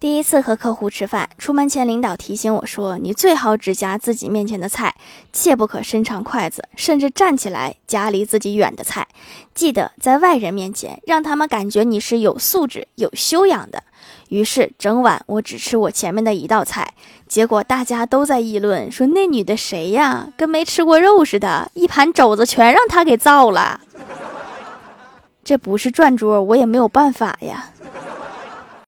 第一次和客户吃饭出门前领导提醒我说你最好只夹自己面前的菜切不可伸长筷子甚至站起来夹离自己远的菜记得在外人面前让他们感觉你是有素质有修养的。于是整晚我只吃我前面的一道菜结果大家都在议论说那女的谁呀跟没吃过肉似的一盘肘子全让她给造了。这不是转桌我也没有办法呀。